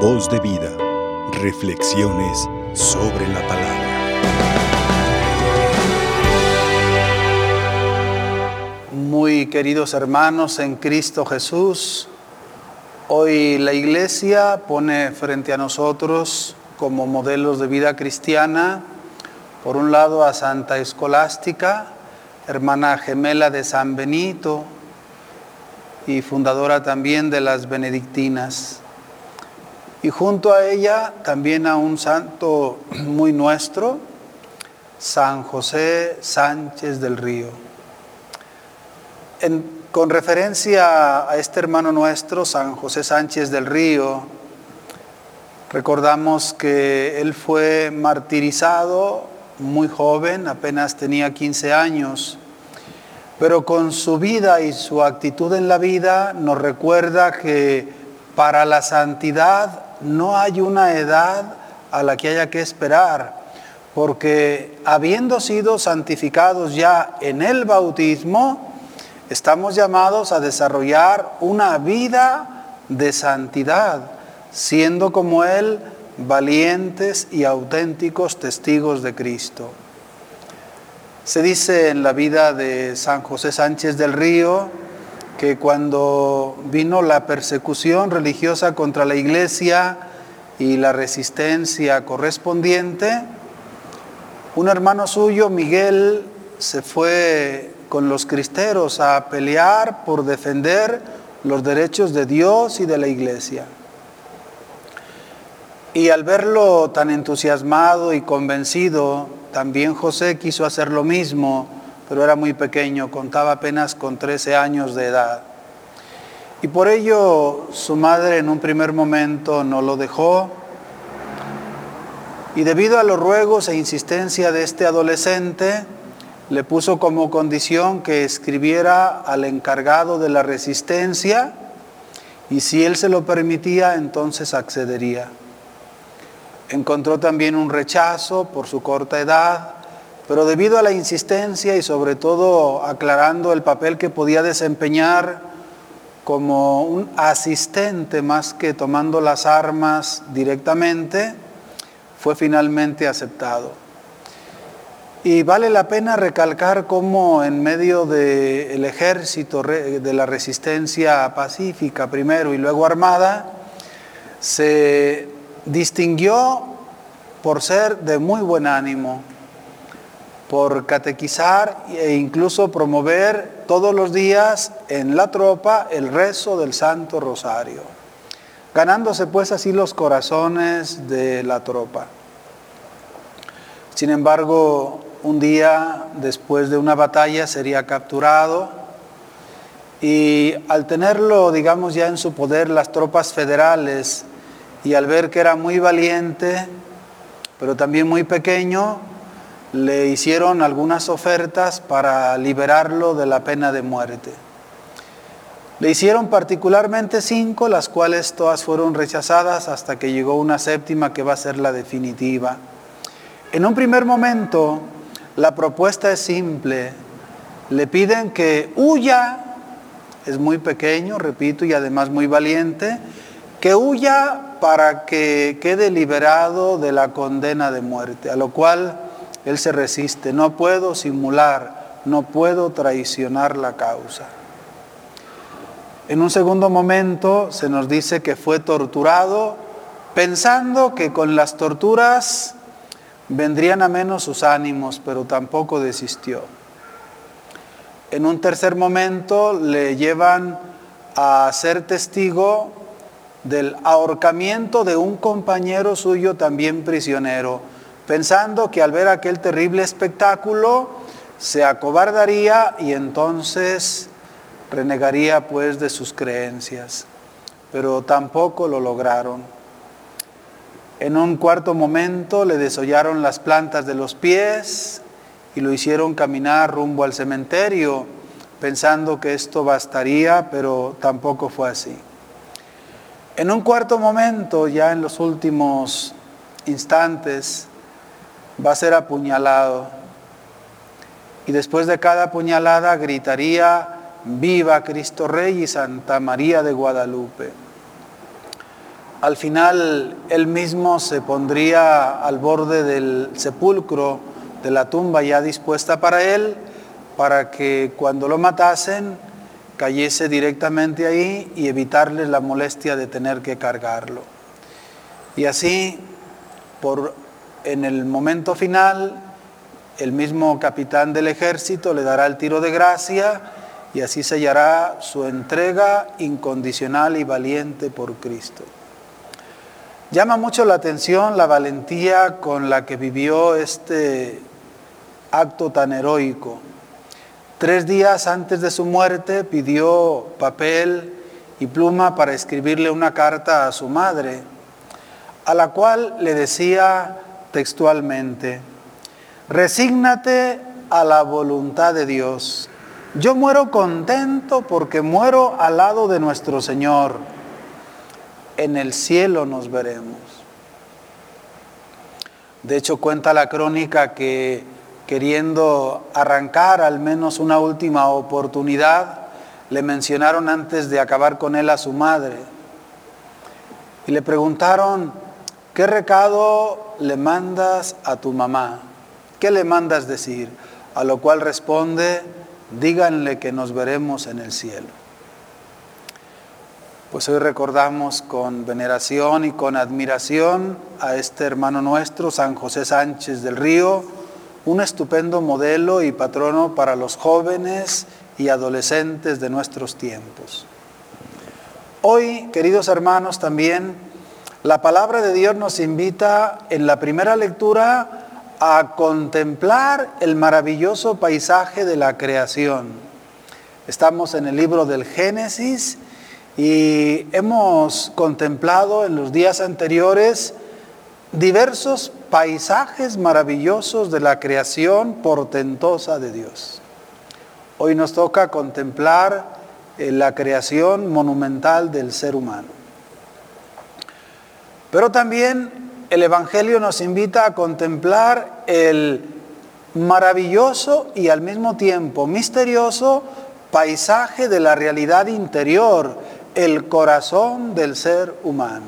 Voz de vida. Reflexiones sobre la palabra. Muy queridos hermanos en Cristo Jesús, hoy la Iglesia pone frente a nosotros como modelos de vida cristiana, por un lado a Santa Escolástica, hermana gemela de San Benito y fundadora también de las benedictinas. Y junto a ella también a un santo muy nuestro, San José Sánchez del Río. con referencia a este hermano nuestro, San José Sánchez del Río, recordamos que él fue martirizado muy joven, apenas tenía 15 años, pero con su vida y su actitud en la vida nos recuerda que para la santidad no hay una edad a la que haya que esperar, porque habiendo sido santificados ya en el bautismo, estamos llamados a desarrollar una vida de santidad, siendo como Él valientes y auténticos testigos de Cristo. Se dice en la vida de San José Sánchez del Río que cuando vino la persecución religiosa contra la iglesia y la resistencia correspondiente, un hermano suyo, Miguel, se fue con los cristeros a pelear por defender los derechos de Dios y de la iglesia. Y al verlo tan entusiasmado y convencido, también José quiso hacer lo mismo, pero era muy pequeño, contaba apenas con 13 años de edad. Y por ello su madre en un primer momento no lo dejó. Y debido a los ruegos e insistencia de este adolescente, le puso como condición que escribiera al encargado de la resistencia y si él se lo permitía, entonces accedería. Encontró también un rechazo por su corta edad, pero debido a la insistencia y sobre todo aclarando el papel que podía desempeñar como un asistente más que tomando las armas directamente, fue finalmente aceptado. Y vale la pena recalcar cómo en medio del ejército de la resistencia pacífica primero y luego armada, se distinguió por ser de muy buen ánimo, por catequizar e incluso promover todos los días en la tropa el rezo del Santo Rosario, ganándose pues así los corazones de la tropa. Sin embargo, un día después de una batalla sería capturado y al tenerlo, digamos, ya en su poder las tropas federales, y al ver que era muy valiente, pero también muy pequeño, le hicieron algunas ofertas para liberarlo de la pena de muerte. Le hicieron particularmente cinco, las cuales todas fueron rechazadas hasta que llegó una séptima que va a ser la definitiva. En un primer momento, la propuesta es simple. Le piden que huya, es muy pequeño, repito, y además muy valiente, que huya para que quede liberado de la condena de muerte, a lo cual él se resiste. No puedo simular, no puedo traicionar la causa. En un segundo momento se nos dice que fue torturado pensando que con las torturas vendrían a menos sus ánimos, pero tampoco desistió. En un tercer momento le llevan a ser testigo del ahorcamiento de un compañero suyo también prisionero, pensando que al ver aquel terrible espectáculo se acobardaría y entonces renegaría pues de sus creencias. Pero tampoco lo lograron. En un cuarto momento le desollaron las plantas de los pies y lo hicieron caminar rumbo al cementerio, pensando que esto bastaría, pero tampoco fue así. En un cuarto momento, ya en los últimos instantes, va a ser apuñalado. Y después de cada apuñalada gritaría, viva Cristo Rey y Santa María de Guadalupe. Al final él mismo se pondría al borde del sepulcro, de la tumba ya dispuesta para él, para que cuando lo matasen cayese directamente ahí y evitarles la molestia de tener que cargarlo. Y así, por, en el momento final, el mismo capitán del ejército le dará el tiro de gracia y así sellará su entrega incondicional y valiente por Cristo. Llama mucho la atención la valentía con la que vivió este acto tan heroico. Tres días antes de su muerte pidió papel y pluma para escribirle una carta a su madre, a la cual le decía textualmente, resígnate a la voluntad de Dios. Yo muero contento porque muero al lado de nuestro Señor en el cielo nos veremos. De hecho, cuenta la crónica que queriendo arrancar al menos una última oportunidad, le mencionaron antes de acabar con él a su madre. Y le preguntaron, ¿qué recado le mandas a tu mamá? ¿Qué le mandas decir? A lo cual responde, díganle que nos veremos en el cielo. Pues hoy recordamos con veneración y con admiración a este hermano nuestro, San José Sánchez del Río, un estupendo modelo y patrono para los jóvenes y adolescentes de nuestros tiempos. Hoy, queridos hermanos, también la palabra de Dios nos invita en la primera lectura a contemplar el maravilloso paisaje de la creación. Estamos en el libro del Génesis y hemos contemplado en los días anteriores diversos paisajes maravillosos de la creación portentosa de Dios. Hoy nos toca contemplar eh, la creación monumental del ser humano. Pero también el Evangelio nos invita a contemplar el maravilloso y al mismo tiempo misterioso paisaje de la realidad interior el corazón del ser humano.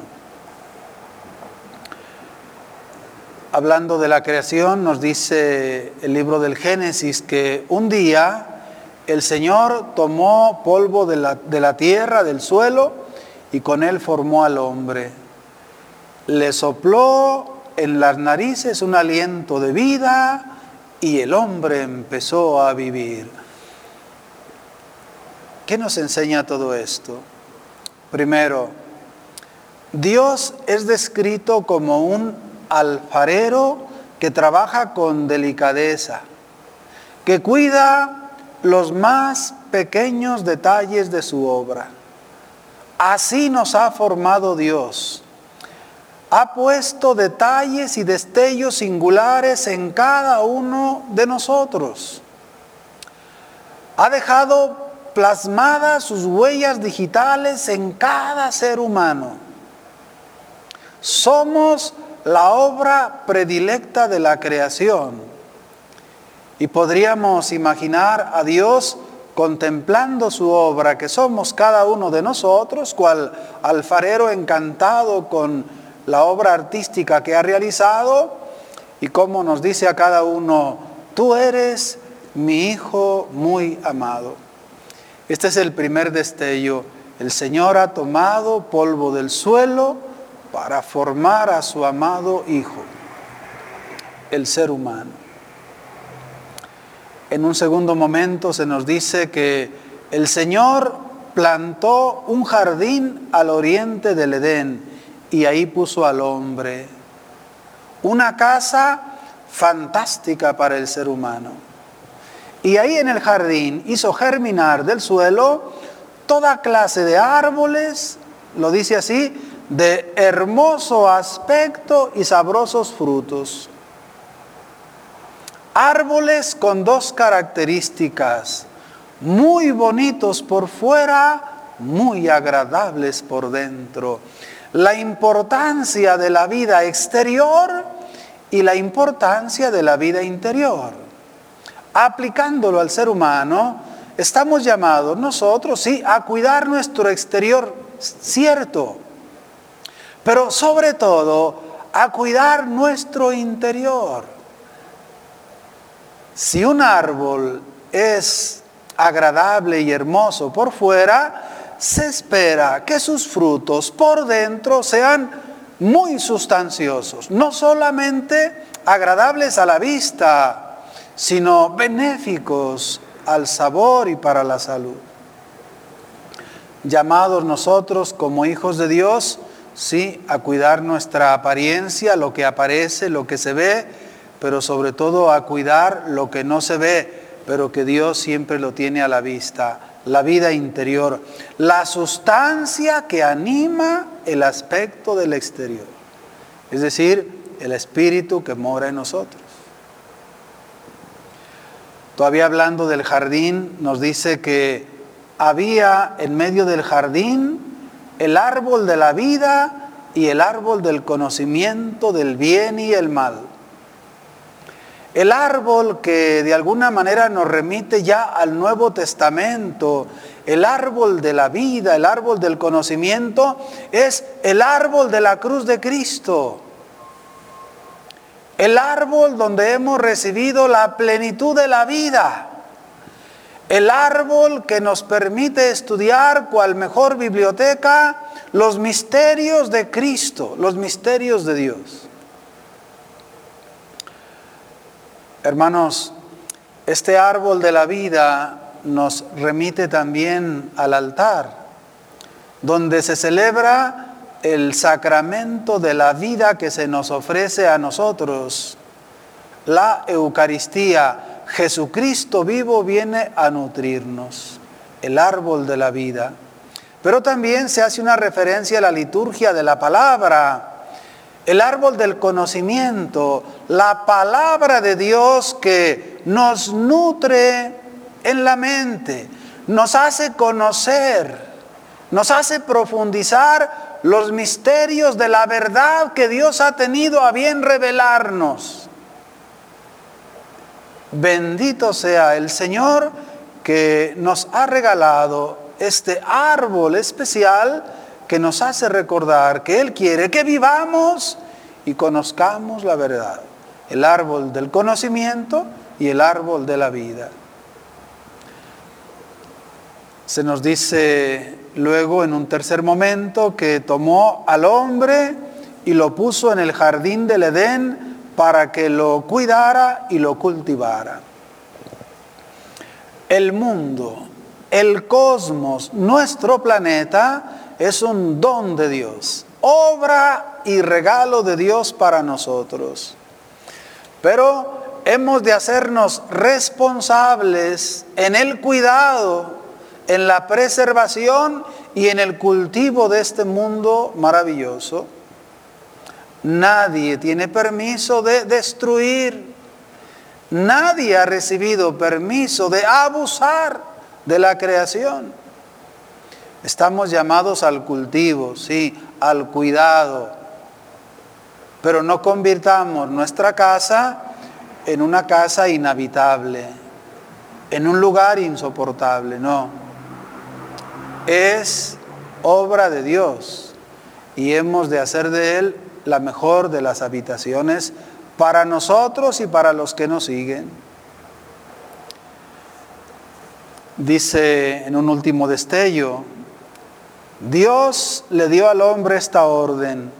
Hablando de la creación, nos dice el libro del Génesis que un día el Señor tomó polvo de la, de la tierra, del suelo, y con él formó al hombre. Le sopló en las narices un aliento de vida y el hombre empezó a vivir. ¿Qué nos enseña todo esto? Primero, Dios es descrito como un alfarero que trabaja con delicadeza, que cuida los más pequeños detalles de su obra. Así nos ha formado Dios. Ha puesto detalles y destellos singulares en cada uno de nosotros. Ha dejado plasmadas sus huellas digitales en cada ser humano. Somos la obra predilecta de la creación. Y podríamos imaginar a Dios contemplando su obra, que somos cada uno de nosotros, cual alfarero encantado con la obra artística que ha realizado, y como nos dice a cada uno, tú eres mi hijo muy amado. Este es el primer destello. El Señor ha tomado polvo del suelo para formar a su amado Hijo, el ser humano. En un segundo momento se nos dice que el Señor plantó un jardín al oriente del Edén y ahí puso al hombre. Una casa fantástica para el ser humano. Y ahí en el jardín hizo germinar del suelo toda clase de árboles, lo dice así, de hermoso aspecto y sabrosos frutos. Árboles con dos características, muy bonitos por fuera, muy agradables por dentro. La importancia de la vida exterior y la importancia de la vida interior aplicándolo al ser humano, estamos llamados nosotros, sí, a cuidar nuestro exterior, cierto, pero sobre todo a cuidar nuestro interior. Si un árbol es agradable y hermoso por fuera, se espera que sus frutos por dentro sean muy sustanciosos, no solamente agradables a la vista, sino benéficos al sabor y para la salud. Llamados nosotros como hijos de Dios, sí, a cuidar nuestra apariencia, lo que aparece, lo que se ve, pero sobre todo a cuidar lo que no se ve, pero que Dios siempre lo tiene a la vista, la vida interior, la sustancia que anima el aspecto del exterior, es decir, el espíritu que mora en nosotros. Todavía hablando del jardín, nos dice que había en medio del jardín el árbol de la vida y el árbol del conocimiento del bien y el mal. El árbol que de alguna manera nos remite ya al Nuevo Testamento, el árbol de la vida, el árbol del conocimiento, es el árbol de la cruz de Cristo. El árbol donde hemos recibido la plenitud de la vida. El árbol que nos permite estudiar cual mejor biblioteca los misterios de Cristo, los misterios de Dios. Hermanos, este árbol de la vida nos remite también al altar, donde se celebra el sacramento de la vida que se nos ofrece a nosotros, la Eucaristía Jesucristo vivo viene a nutrirnos, el árbol de la vida. Pero también se hace una referencia a la liturgia de la palabra, el árbol del conocimiento, la palabra de Dios que nos nutre en la mente, nos hace conocer, nos hace profundizar los misterios de la verdad que Dios ha tenido a bien revelarnos. Bendito sea el Señor que nos ha regalado este árbol especial que nos hace recordar que Él quiere que vivamos y conozcamos la verdad. El árbol del conocimiento y el árbol de la vida. Se nos dice luego en un tercer momento que tomó al hombre y lo puso en el jardín del Edén para que lo cuidara y lo cultivara. El mundo, el cosmos, nuestro planeta es un don de Dios, obra y regalo de Dios para nosotros. Pero hemos de hacernos responsables en el cuidado, en la preservación y en el cultivo de este mundo maravilloso. Nadie tiene permiso de destruir. Nadie ha recibido permiso de abusar de la creación. Estamos llamados al cultivo, sí, al cuidado. Pero no convirtamos nuestra casa en una casa inhabitable, en un lugar insoportable, no. Es obra de Dios y hemos de hacer de él la mejor de las habitaciones para nosotros y para los que nos siguen. Dice en un último destello, Dios le dio al hombre esta orden,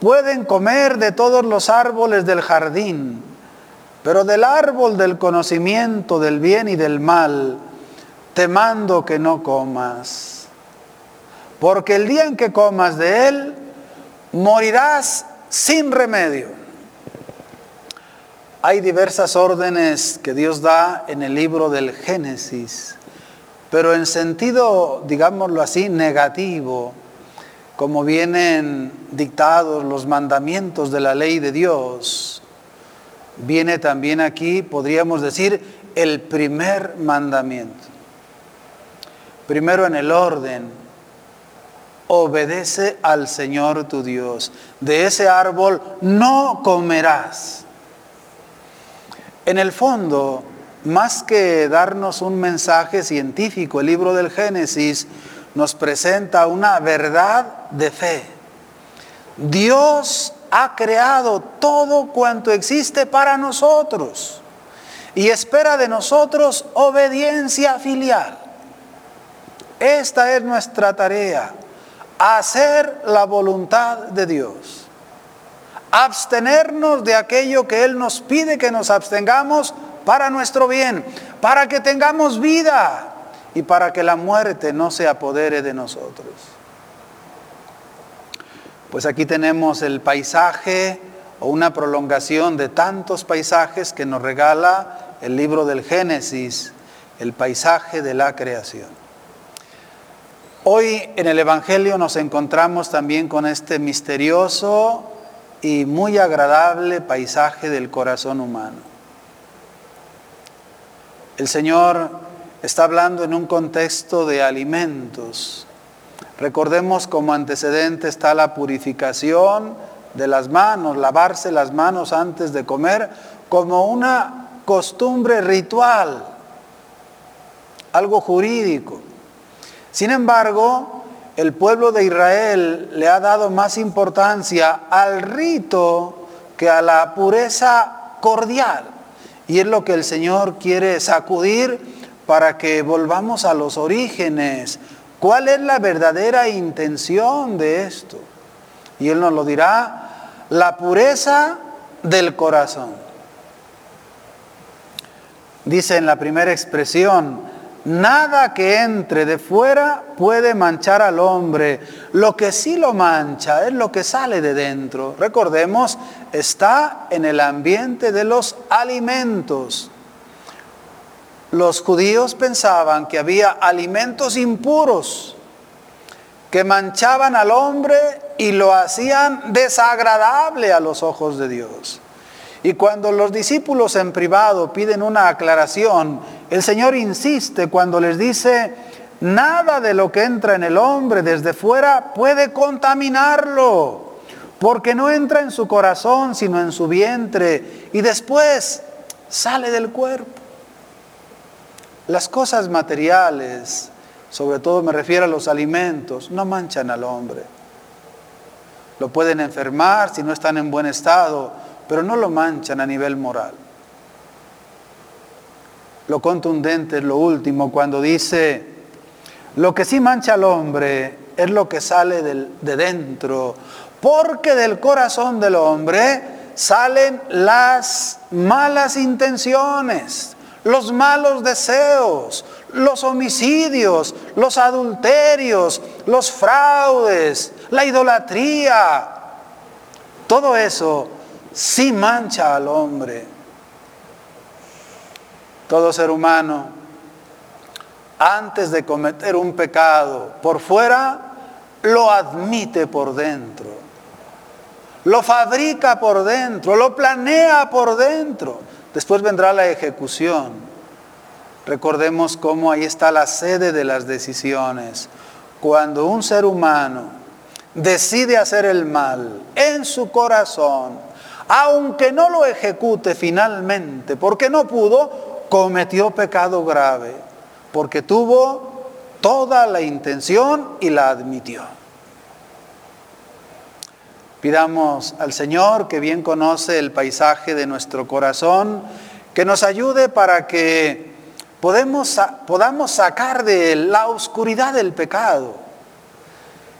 pueden comer de todos los árboles del jardín, pero del árbol del conocimiento del bien y del mal, te mando que no comas, porque el día en que comas de él, morirás sin remedio. Hay diversas órdenes que Dios da en el libro del Génesis, pero en sentido, digámoslo así, negativo, como vienen dictados los mandamientos de la ley de Dios, viene también aquí, podríamos decir, el primer mandamiento. Primero en el orden, obedece al Señor tu Dios. De ese árbol no comerás. En el fondo, más que darnos un mensaje científico, el libro del Génesis nos presenta una verdad de fe. Dios ha creado todo cuanto existe para nosotros y espera de nosotros obediencia filial. Esta es nuestra tarea, hacer la voluntad de Dios, abstenernos de aquello que Él nos pide que nos abstengamos para nuestro bien, para que tengamos vida y para que la muerte no se apodere de nosotros. Pues aquí tenemos el paisaje o una prolongación de tantos paisajes que nos regala el libro del Génesis, el paisaje de la creación. Hoy en el Evangelio nos encontramos también con este misterioso y muy agradable paisaje del corazón humano. El Señor está hablando en un contexto de alimentos. Recordemos como antecedente está la purificación de las manos, lavarse las manos antes de comer como una costumbre ritual, algo jurídico. Sin embargo, el pueblo de Israel le ha dado más importancia al rito que a la pureza cordial. Y es lo que el Señor quiere sacudir para que volvamos a los orígenes. ¿Cuál es la verdadera intención de esto? Y Él nos lo dirá, la pureza del corazón. Dice en la primera expresión, Nada que entre de fuera puede manchar al hombre. Lo que sí lo mancha es lo que sale de dentro. Recordemos, está en el ambiente de los alimentos. Los judíos pensaban que había alimentos impuros que manchaban al hombre y lo hacían desagradable a los ojos de Dios. Y cuando los discípulos en privado piden una aclaración, el Señor insiste cuando les dice, nada de lo que entra en el hombre desde fuera puede contaminarlo, porque no entra en su corazón, sino en su vientre, y después sale del cuerpo. Las cosas materiales, sobre todo me refiero a los alimentos, no manchan al hombre. Lo pueden enfermar si no están en buen estado, pero no lo manchan a nivel moral. Lo contundente es lo último cuando dice, lo que sí mancha al hombre es lo que sale de dentro, porque del corazón del hombre salen las malas intenciones, los malos deseos, los homicidios, los adulterios, los fraudes, la idolatría. Todo eso sí mancha al hombre. Todo ser humano, antes de cometer un pecado por fuera, lo admite por dentro, lo fabrica por dentro, lo planea por dentro. Después vendrá la ejecución. Recordemos cómo ahí está la sede de las decisiones. Cuando un ser humano decide hacer el mal en su corazón, aunque no lo ejecute finalmente, porque no pudo, cometió pecado grave, porque tuvo toda la intención y la admitió. Pidamos al Señor, que bien conoce el paisaje de nuestro corazón, que nos ayude para que podamos sacar de la oscuridad del pecado,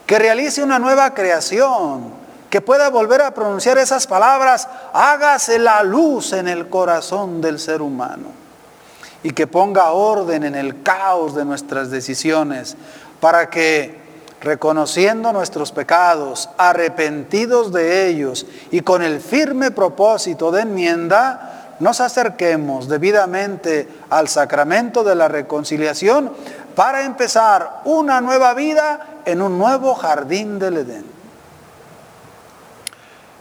que realice una nueva creación, que pueda volver a pronunciar esas palabras, hágase la luz en el corazón del ser humano y que ponga orden en el caos de nuestras decisiones para que reconociendo nuestros pecados, arrepentidos de ellos y con el firme propósito de enmienda, nos acerquemos debidamente al sacramento de la reconciliación para empezar una nueva vida en un nuevo jardín del Edén.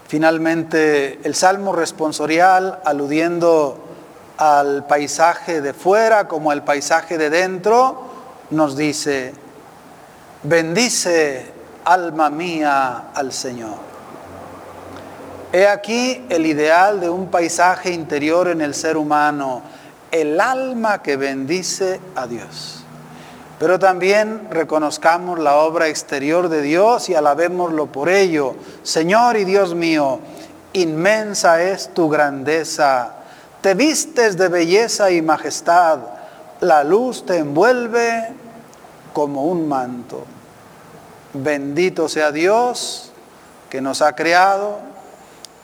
Finalmente, el salmo responsorial, aludiendo al paisaje de fuera como al paisaje de dentro, nos dice, bendice alma mía al Señor. He aquí el ideal de un paisaje interior en el ser humano, el alma que bendice a Dios. pero también reconozcamos la obra exterior de Dios y alabémoslo por ello. Señor y Dios mío, inmensa es tu grandeza, te vistes de belleza y majestad, la luz te envuelve como un manto. Bendito sea Dios que nos ha creado,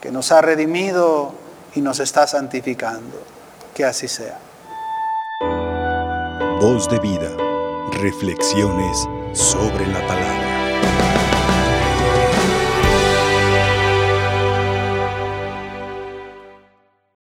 que nos ha redimido y nos está santificando. Que así sea. Voz de vida. Reflexiones sobre la palabra.